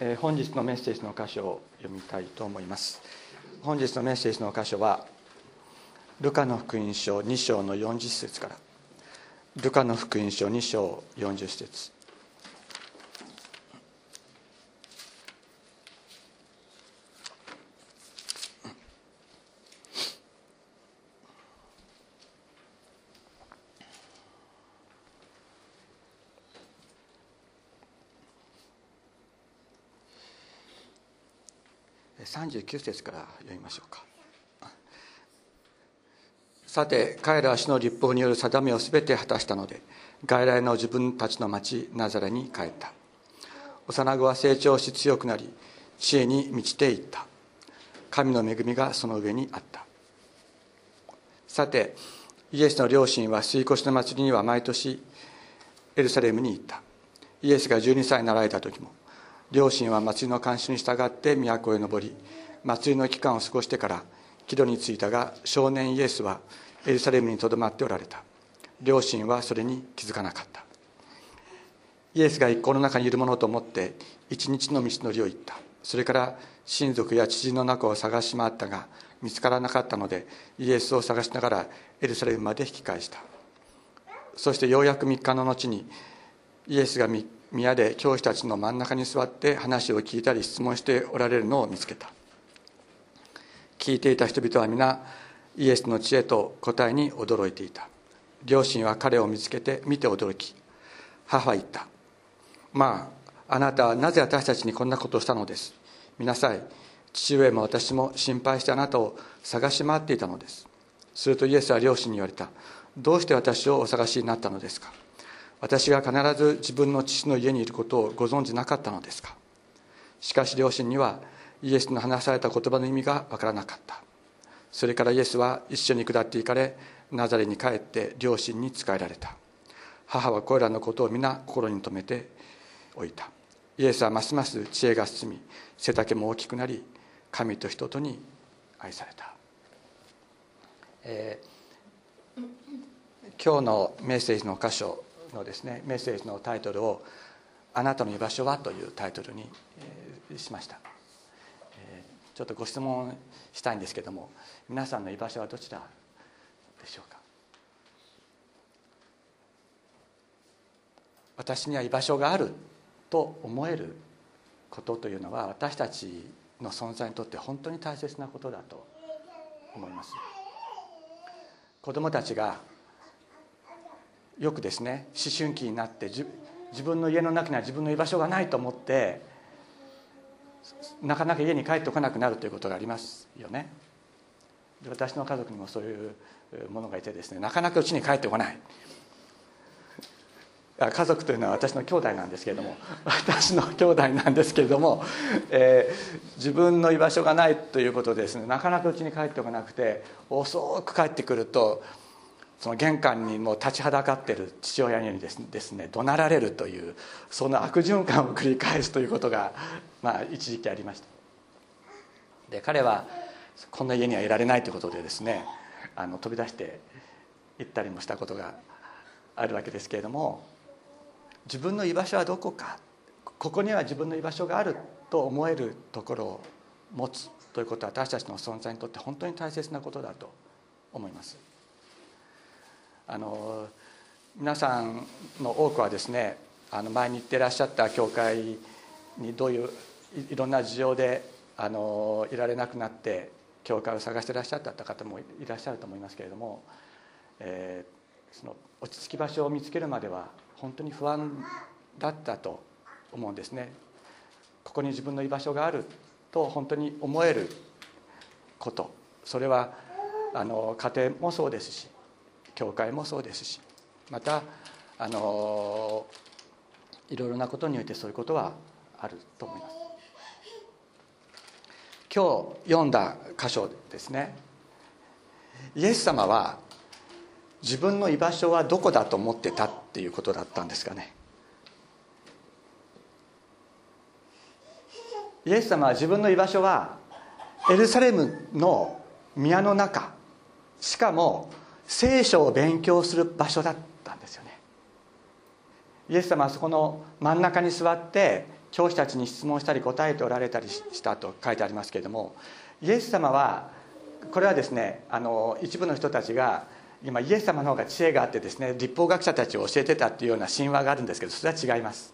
え本日のメッセージの箇所を読みたいと思います。本日のメッセージの箇所はルカの福音書2章の40節から。ルカの福音書2章40節。39節から読みましょうか。さて彼らは主の立法による定めを全て果たしたので外来の自分たちの町ナザレに帰った。幼子は成長し強くなり知恵に満ちていった。神の恵みがその上にあった。さてイエスの両親は吸い越しの祭りには毎年エルサレムに行った。イエスが12歳になられた時も両親は祭りの慣習に従って都へ登り祭りの期間を過ごしてから木戸に着いたが少年イエスはエルサレムにとどまっておられた。両親はそれに気づかなかった。イエスが一行の中にいるものと思って一日の道のりを行った。それから親族や知人の中を探し回ったが見つからなかったのでイエスを探しながらエルサレムまで引き返した。そしてようやく3日の後にイエスが3宮で教師たちの真ん中に座って話を聞いたり質問しておられるのを見つけた。聞いていた人々は皆イエスの知恵と答えに驚いていた。両親は彼を見つけて見て驚き母は言った。まああなたはなぜ私たちにこんなことをしたのです？見なさい。父上も私も心配してあなたを探し回っていたのです。するとイエスは両親に言われた。どうして私をお探しになったのですか？私が必ず自分の父の家にいることをご存じなかったのですか？しかし両親にはイエスの話された言葉の意味がわからなかった。それからイエスは一緒に下っていかれナザレに帰って両親に仕えられた。母はこれらのことを皆心に留めておいた。イエスはますます知恵が進み背丈も大きくなり神と人とに愛された、えー、今日のメッセージの箇所のですねメッセージのタイトルを「あなたの居場所は?」というタイトルにしました、ちょっとご質問したいんですけども皆さんの居場所はどちらでしょうか私には居場所があると思えることというのは私たちの存在にとって本当に大切なことだと思います。子供たちがよくですね思春期になって自分の家の中には自分の居場所がないと思ってなかなか家に帰ってこなくなるということがありますよね。で私の家族にもそういうものがいてですねなかなかうちに帰ってこない。家族というのは私の兄弟なんですけれども 私の兄弟なんですけれども、えー、自分の居場所がないということでですねなかなかうちに帰ってこなくて遅く帰ってくるとその玄関にもう立ちはだかってる父親にですね怒鳴られるというその悪循環を繰り返すということが、まあ、一時期ありました。で彼はこんな家にはいられないということでですねあの飛び出して行ったりもしたことがあるわけですけれども自分の居場所はどこかここには自分の居場所があると思えるところを持つということは私たちの存在にとって本当に大切なことだと思います。あの皆さんの多くはですねあの前に行ってらっしゃった教会にどういういろんな事情であのいられなくなって教会を探してらっしゃった方もいらっしゃると思いますけれども、えー、その落ち着き場所を見つけるまでは本当に不安だったと思うんですね。ここに自分の居場所があると本当に思えることそれはあの家庭もそうですし教会もそうですしまたあのいろいろなことにおいてそういうことはあると思います。今日読んだ箇所ですね。イエス様は自分の居場所はどこだと思ってたっていうことだったんですかね。イエス様は自分の居場所はエルサレムの宮の中。しかも聖書を勉強する場所だったんですよね。イエス様はそこの真ん中に座って教師たちに質問したり答えておられたりしたと書いてありますけれどもイエス様はこれはですねあの一部の人たちが今イエス様の方が知恵があってですね立法学者たちを教えてたっていうような神話があるんですけどそれは違います。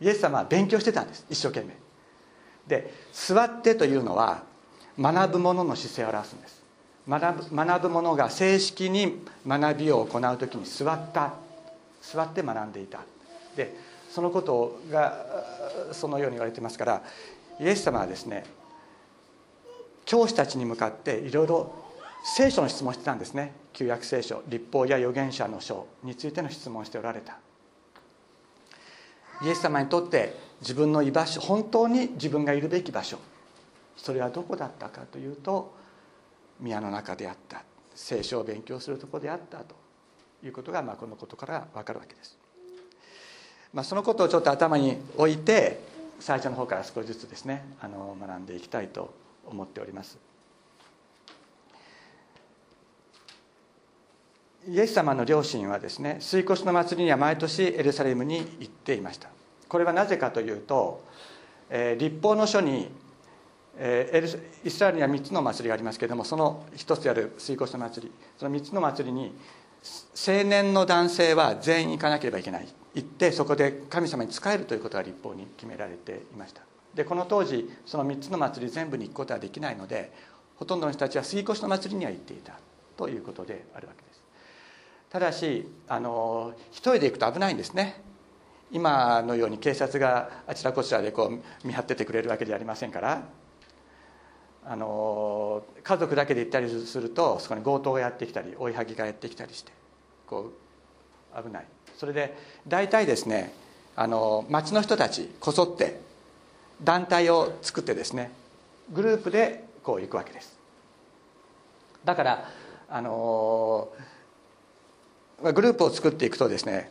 イエス様は勉強してたんです一生懸命。で座ってというのは学ぶ者の姿勢を表すんです。学ぶ学ぶ者が正式に学びを行う時に座った座って学んでいた。でそのことがそのように言われてますからイエス様はですね教師たちに向かっていろいろ聖書の質問してたんですね。旧約聖書立法や預言者の書についての質問しておられた。イエス様にとって自分の居場所本当に自分がいるべき場所それはどこだったかというと宮の中であった。聖書を勉強するところであったと。いうことが、まあ、このことから分かるわけです、まあ、そのことをちょっと頭に置いて最初の方から少しずつですねあの学んでいきたいと思っております。イエス様の両親はですね水越の祭りには毎年エルサレムに行っていました。これはなぜかというと、えー、立法の書に、えー、イスラエルには3つの祭りがありますけれどもその1つである水越の祭りその3つの祭りに青年の男性は全員行かなければいけない。行ってそこで神様に仕えるということが立法に決められていました。でこの当時その3つの祭り全部に行くことはできないのでほとんどの人たちは杉越の祭りには行っていた。ということであるわけです。ただしあの一人で行くと危ないんですね。今のように警察があちらこちらでこう見張っててくれるわけじゃありませんから。あの家族だけで行ったりするとそこに強盗がやってきたり追いはぎがやってきたりしてこう危ない。それで大体ですねあの町の人たちこぞって団体を作ってですねグループでこう行くわけです。だからあのグループを作っていくとですね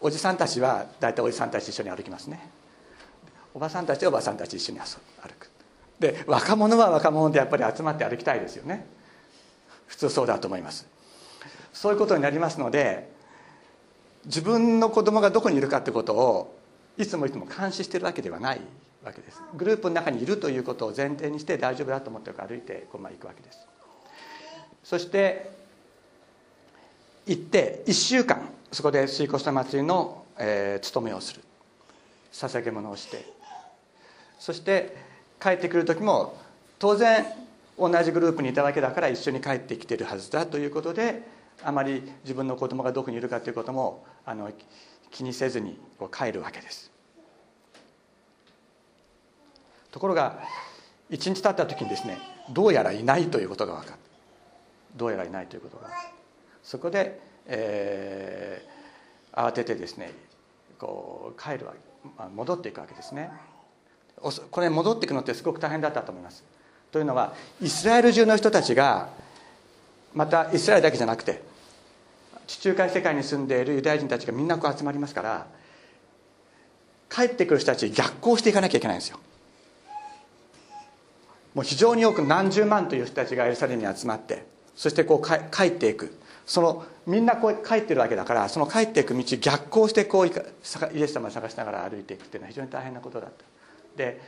おじさんたちは大体おじさんたちと一緒に歩きますね。おばさんたちはおばさんたち一緒に遊ぶ歩く。で若者は若者でやっぱり集まって歩きたいですよね。普通そうだと思います。そういうことになりますので自分の子供がどこにいるかってことをいつもいつも監視してるわけではないわけです。グループの中にいるということを前提にして大丈夫だと思って歩いてこうまあ行くわけです。そして行って1週間そこで水越の祭りの、えー、務めをする。捧げ物をして。そして帰ってくる時も当然同じグループにいたわけだから一緒に帰ってきてるはずだということであまり自分の子供がどこにいるかということもあの気にせずに帰るわけです。ところが一日経った時にですねどうやらいないということが分かるどうやらいないということが。そこで、えー、慌ててですねこう帰るわ戻っていくわけですね。これ戻っていくのってすごく大変だったと思います。というのはイスラエル中の人たちがまたイスラエルだけじゃなくて地中海世界に住んでいるユダヤ人たちがみんなこう集まりますから帰ってくる人たち逆行していかなきゃいけないんですよ。もう非常に多く何十万という人たちがエルサレムに集まってそしてこう帰っていく。そのみんなこう帰ってるわけだからその帰っていく道逆行してこうイエス様を探しながら歩いていくっていうのは非常に大変なことだった。で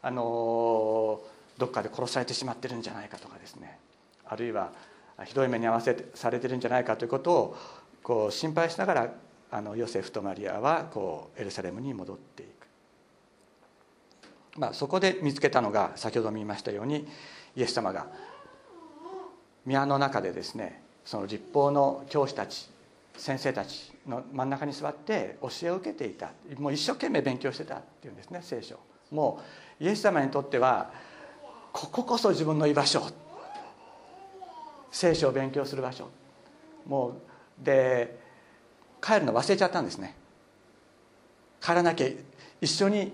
あのどっかで殺されてしまってるんじゃないかとかですね。あるいはひどい目に遭わせてされてるんじゃないかということをこう心配しながらあのヨセフとマリアはこうエルサレムに戻っていく、まあ、そこで見つけたのが先ほども言いましたようにイエス様が宮の中でですねその立法の教師たち先生たちの真ん中に座って教えを受けていた。もう一生懸命勉強してたっていうんですね聖書。もうイエス様にとってはこここそ自分の居場所。聖書を勉強する場所。もうで帰るの忘れちゃったんですね。帰らなきゃ一緒に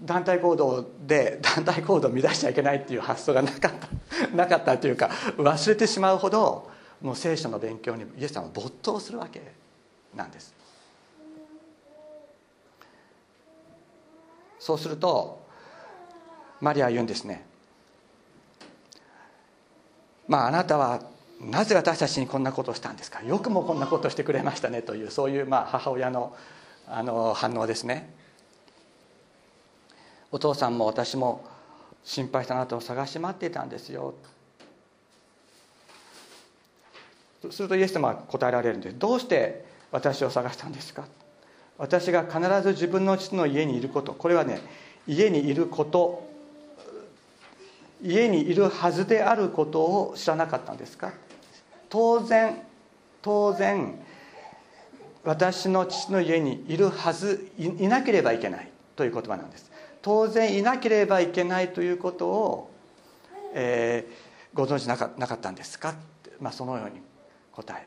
団体行動で団体行動を乱しちゃいけないっていう発想がなかった。なかったというか忘れてしまうほどもう聖書の勉強にイエス様は没頭するわけなんです。そうするとマリアは言うんですね。まああなたはなぜ私たちにこんなことをしたんですか？よくもこんなことをしてくれましたねというそういうまあ母親のあの反応ですね。お父さんも私も心配したあなたを探し回っていたんですよ。するとイエス様は答えられるんです。どうして私を探したんですか？私が必ず自分の父の家にいること。これはね家にいること家にいるはずであることを知らなかったんですか？当然当然私の父の家にいるはずいなければいけないという言葉なんです。当然いなければいけないということを、えー、ご存知なかなかったんですか、まあ、そのように答え。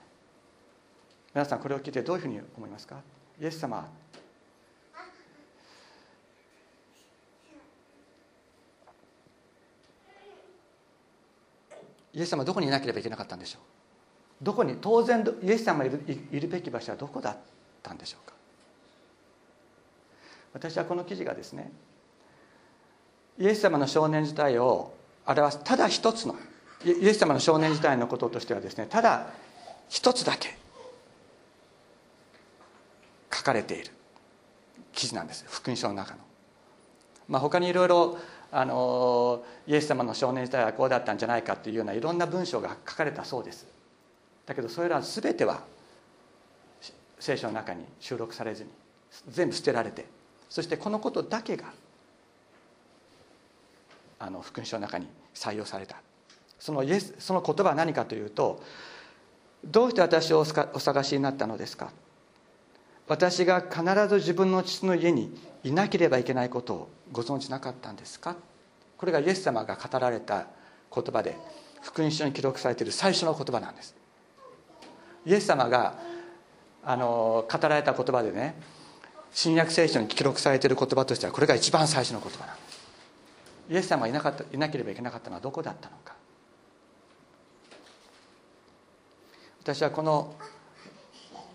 皆さんこれを聞いてどういうふうに思いますか？イエス様。イエス様どこにいなければいけなかったんでしょう？どこに？当然イエス様がいるいるべき場所はどこだったんでしょうか？私はこの記事がですねイエス様の少年時代を表すただ一つのイエス様の少年時代のこととしてはですねただ一つだけかれている。記事なんです。福音書の中の。まあ、他にいろいろあのイエス様の少年時代はこうだったんじゃないかっていうようないろんな文章が書かれたそうです。だけどそれら全ては聖書の中に収録されずに全部捨てられてそしてこのことだけがあの福音書の中に採用された。そのイエスその言葉は何かというとどうして私をお探しになったのですか？私が必ず自分の父の家にいなければいけないことをご存知なかったんですか？これがイエス様が語られた言葉で福音書に記録されている最初の言葉なんです。イエス様があの語られた言葉でね新約聖書に記録されている言葉としてはこれが一番最初の言葉なんです。イエス様がいなかったいなければいけなかったのはどこだったのか。私はこの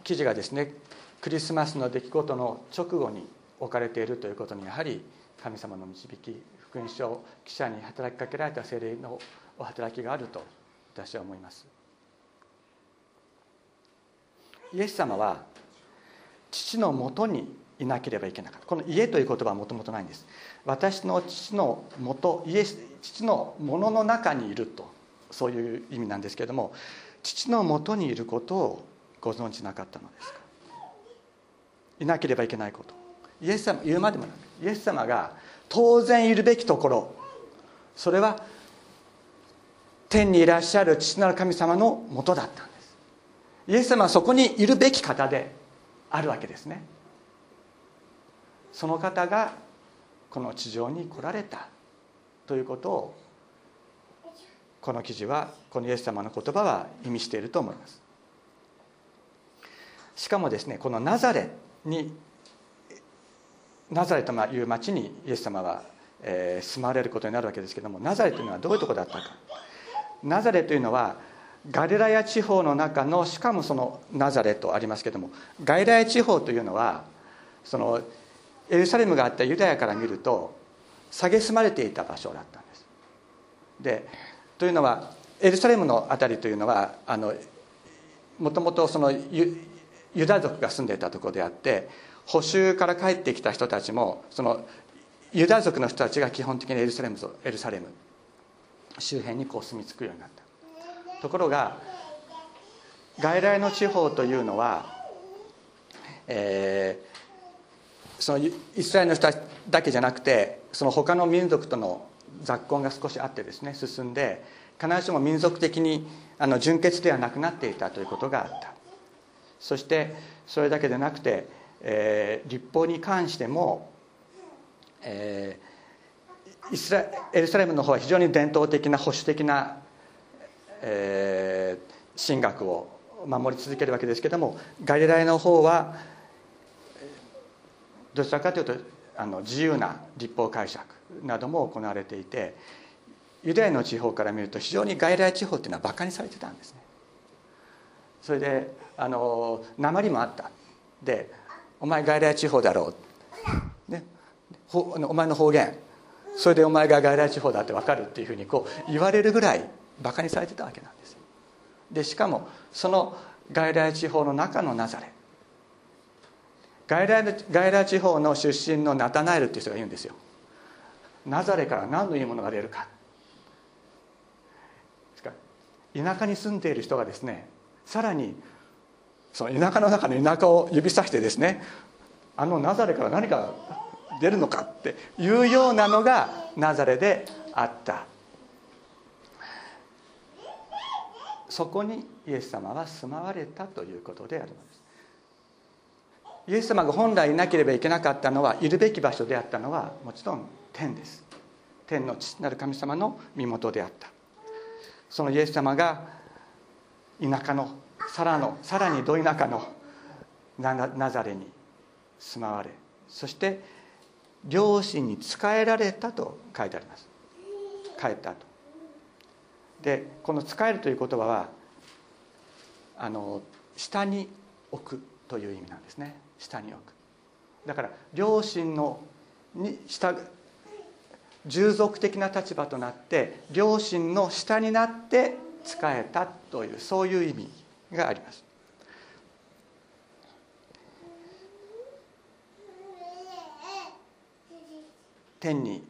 記事がですねクリスマスの出来事の直後に置かれているということにやはり神様の導き福音書記者に働きかけられた精霊のお働きがあると私は思います。イエス様は父のもとにいなければいけなかった。この家という言葉はもともとないんです。私の父のもと父のものの中にいると。そういう意味なんですけれども父のもとにいることをご存じなかったのですか？いなければいけないこと。イエス様言うまでもなくイエス様が当然いるべきところそれは天にいらっしゃる父なる神様のもとだったんです。イエス様はそこにいるべき方であるわけですね。その方がこの地上に来られたということをこの記事はこのイエス様の言葉は意味していると思います。しかもですねこのナザレにナザレという町にイエス様は、え、住まわれることになるわけですけどもナザレというのはどういうとこだったか。ナザレというのはガリラヤ地方の中のしかもそのナザレとありますけどもガリラヤ地方というのはそのエルサレムがあったユダヤから見ると蔑まれていた場所だったんです。でというのはエルサレムの辺りというのはあのもともとそのユユダ族が住んでいたところであって補修から帰ってきた人たちもそのユダ族の人たちが基本的にエルサレムエルサレム周辺にこう住み着くようになった。ところが外来の地方というのは、えー、そのイスラエルの人だけじゃなくてその他の民族との雑混が少しあってですね進んで必ずしも民族的にあの純潔ではなくなっていたということがあった。そしてそれだけでなくて、えー、立法に関しても、えー、イスラエルサレムの方は非常に伝統的な保守的な、えー、神学を守り続けるわけですけどもガリラヤの方はどちらかというとあの自由な立法解釈なども行われていてユダヤの地方から見ると非常に外来地方っていうのはバカにされてたんですね。それであの鉛もあった。で「お前外来地方だろう」ね、お前の方言。それでお前が外来地方だって分かるっていうふうにこう言われるぐらいバカにされてたわけなんですでしかもその外来地方の中のナザレ。ガイラガイラ地方の出身のナタナエルっていう人が言うんですよ。ナザレから何のいいものが出るか田舎に住んでいる人がですねさらにその田舎の中の田舎を指さしてですねあのナザレから何か出るのかっていうようなのがナザレであった。そこにイエス様は住まわれたということであります。イエス様が本来いなければいけなかったのはいるべき場所であったのはもちろん天です。天の父なる神様の身元であった。そのイエス様が田舎のさらのさらにど田舎のナザレに住まわれそして両親に仕えられたと書いてあります。帰ったと。でこの「仕える」という言葉はあの下に置くという意味なんですね。下に置く。だから両親のに下従属的な立場となって両親の下になって仕えたというそういう意味があります。天に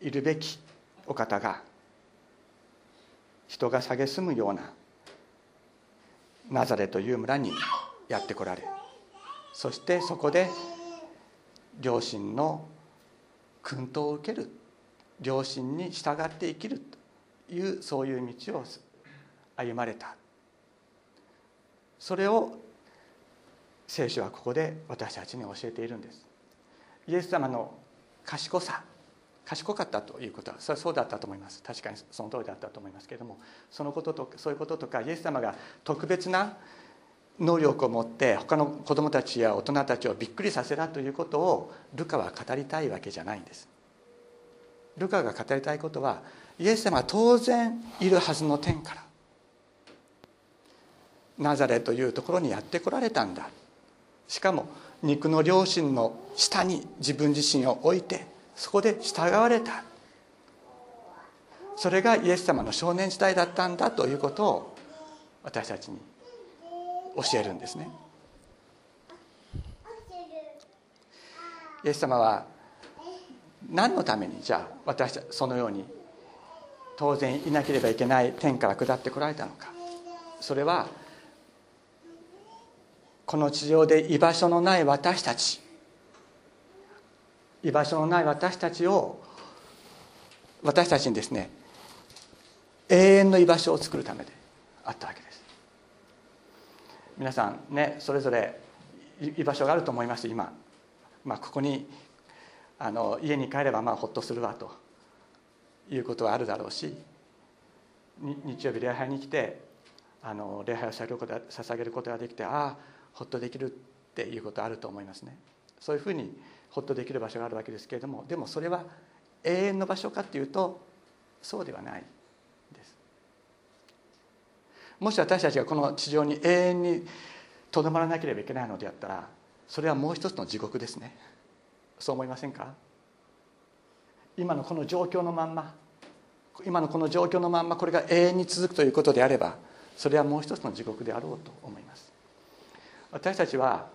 いるべきお方が人が蔑むようなナザレという村にやってこられそしてそこで両親の薫陶を受ける。両親に従って生きる。というそういう道を歩まれた。それを聖書はここで私たちに教えているんです。イエス様の賢さ賢かったということはそれはそうだったと思います。確かにその通りだったと思いますけれどもそのこととそういうこととかイエス様が特別な能力を持って他の子どもたちや大人たちをびっくりさせたということをルカは語りたいわけじゃないんです。ルカが語りたいことはイエス様は当然いるはずの天からナザレというところにやってこられたんだ。しかも肉の両親の下に自分自身を置いてそこで従われた。それがイエス様の少年時代だったんだということを私たちに教えるんですね。イエス様は何のためにじゃあ私たちそのように当然いなければいけない天から下ってこられたのか。それはこの地上で居場所のない私たち居場所のない私たちを私たちにですね永遠の居場所を作るためであったわけです。皆さんねそれぞれ居場所があると思います今、まあ、ここにあの家に帰ればまあほっとするわと。いうことはあるだろうし日曜日礼拝に来てあの礼拝を捧げることができてああほっとできるっていうことあると思いますね。そういうふうにほっとできる場所があるわけですけれどもでもそれは永遠の場所かっていうとそうではないです。もし私たちがこの地上に永遠にとどまらなければいけないのであったらそれはもう一つの地獄ですね。そう思いませんか？今のこの状況のまんま今のこの状況のまんまこれが永遠に続くということであればそれはもう一つの地獄であろうと思います。私たちは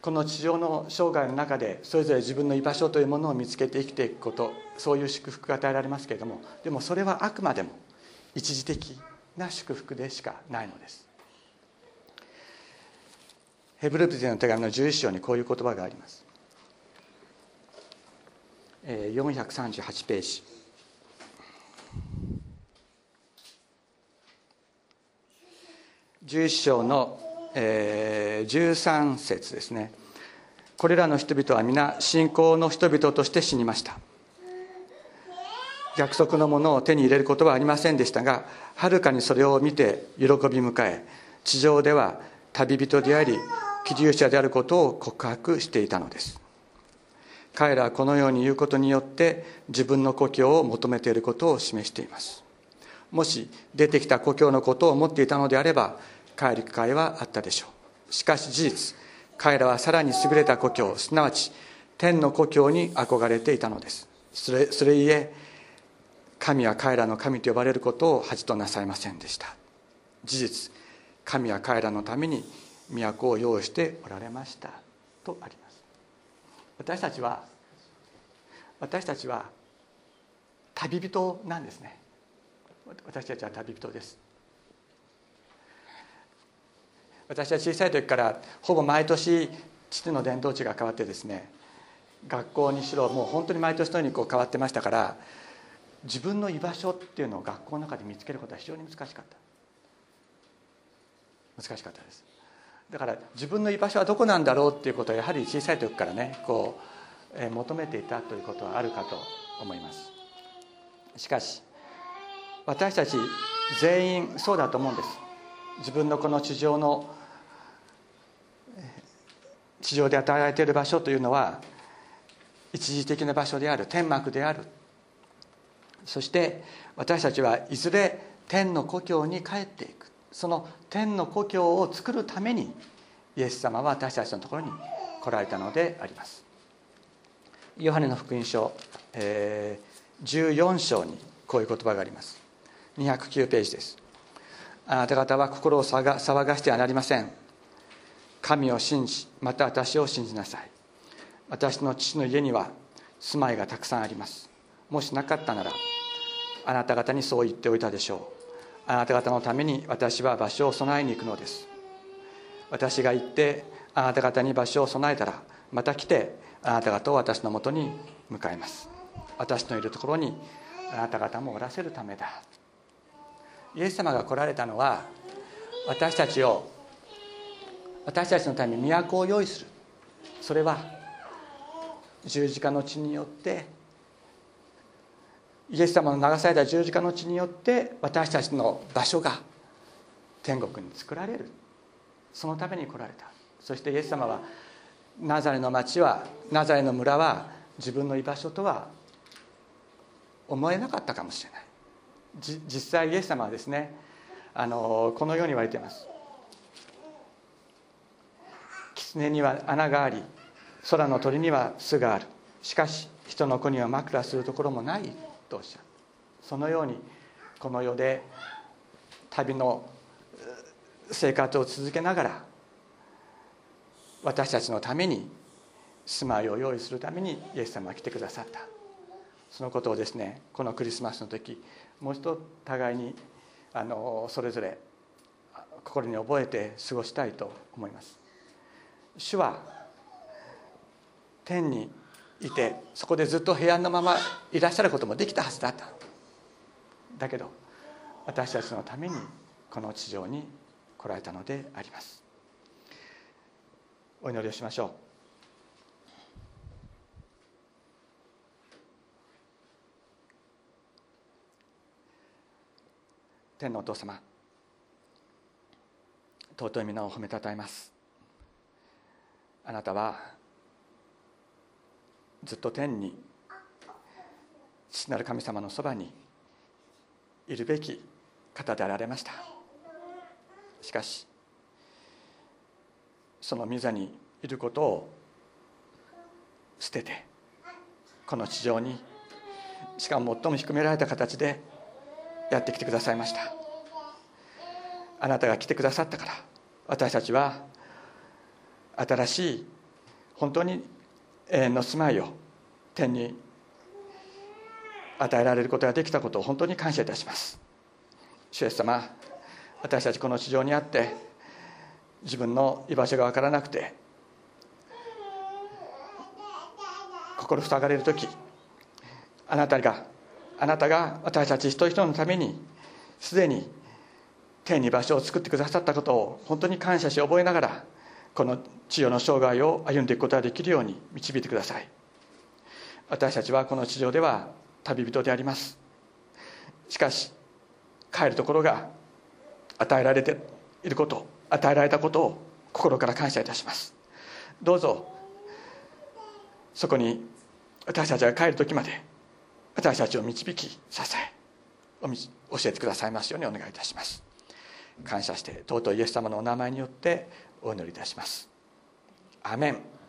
この地上の生涯の中でそれぞれ自分の居場所というものを見つけて生きていくことそういう祝福が与えられますけれどもでもそれはあくまでも一時的な祝福でしかないのです。ヘブル人の手紙の11章にこういう言葉があります。438ページ。11章のえー、13節ですね。これらの人々は皆信仰の人々として死にました。約束のものを手に入れることはありませんでしたがはるかにそれを見て喜び迎え地上では旅人であり希留者であることを告白していたのです。彼らはこのように言うことによって自分の故郷を求めていることを示しています。もし出てきた故郷のことを思っていたのであれば帰る機会はあったでしょう。しかし事実彼らはさらに優れた故郷すなわち天の故郷に憧れていたのです。それそれゆえ神は彼らの神と呼ばれることを恥となさいませんでした。事実神は彼らのために都を用意しておられました。とあります。私たちは私たちは旅人なんですね。私たちは旅人です。私は小さい時からほぼ毎年父の伝統地が変わってですね学校にしろもう本当に毎年のようにこう変わってましたから自分の居場所っていうのを学校の中で見つけることは非常に難しかった。難しかったです。だから自分の居場所はどこなんだろうっていうことをやはり小さい時からねこう、求めていたということはあるかと思います。しかし私たち全員そうだと思うんです。自分のこの地上の地上で与えられている場所というのは一時的な場所である天幕である。そして私たちはいずれ天の故郷に帰っていく。その天の故郷を作るためにイエス様は私たちのところに来られたのであります。ヨハネの福音書、えー、14章にこういう言葉があります。209ページです。あなた方は心を騒がしてはなりません。神を信じまた私を信じなさい。私の父の家には住まいがたくさんあります。もしなかったならあなた方にそう言っておいたでしょう。あなた方のために私は場所を備えに行くのです。私が行ってあなた方に場所を備えたらまた来てあなた方を私のもとに迎えます。私のいるところにあなた方もおらせるためだ。イエス様が来られたのは私たちを私たちのために都を用意する。それは十字架の血によってイエス様の流された十字架の血によって私たちの場所が天国に作られる。そのために来られた。そしてイエス様はナザレの町はナザレの村は自分の居場所とは思えなかったかもしれない。実際イエス様はですねあのこのように言われています。狐には穴があり空の鳥には巣がある。しかし人の子には枕するところもないとおっしゃる。そのようにこの世で旅の生活を続けながら私たちのために住まいを用意するためにイエス様が来てくださった。そのことをですねこのクリスマスの時もう一度互いにあのそれぞれ心に覚えて過ごしたいと思います。主は天にいてそこでずっと平安のままいらっしゃることもできたはずだった。だけど私たちのためにこの地上に来られたのであります。お祈りをしましょう。天のお父様尊い皆を褒めたたえます。あなたはずっと天に父なる神様のそばにいるべき方であられました。しかしその御座にいることを捨ててこの地上にしかも最も低められた形でやってきてくださいました。あなたが来てくださったから私たちは新しい本当に永遠の住まいを天に与えられることができたことを本当に感謝いたします。主イエス様私たちこの地上にあって自分の居場所が分からなくて心塞がれる時あなたがあなたが私たち一人一人のためにすでに天に場所を作ってくださったことを本当に感謝し覚えながらこの地上の生涯を歩んでいくことができるように導いてください。私たちはこの地上では旅人であります。しかし帰るところが与えられていること与えられたことを心から感謝いたします。どうぞそこに私たちが帰る時まで私たちを導き支え教えてくださいますようにお願いいたします。感謝して尊いイエス様のお名前によってお祈りいたします。アメン。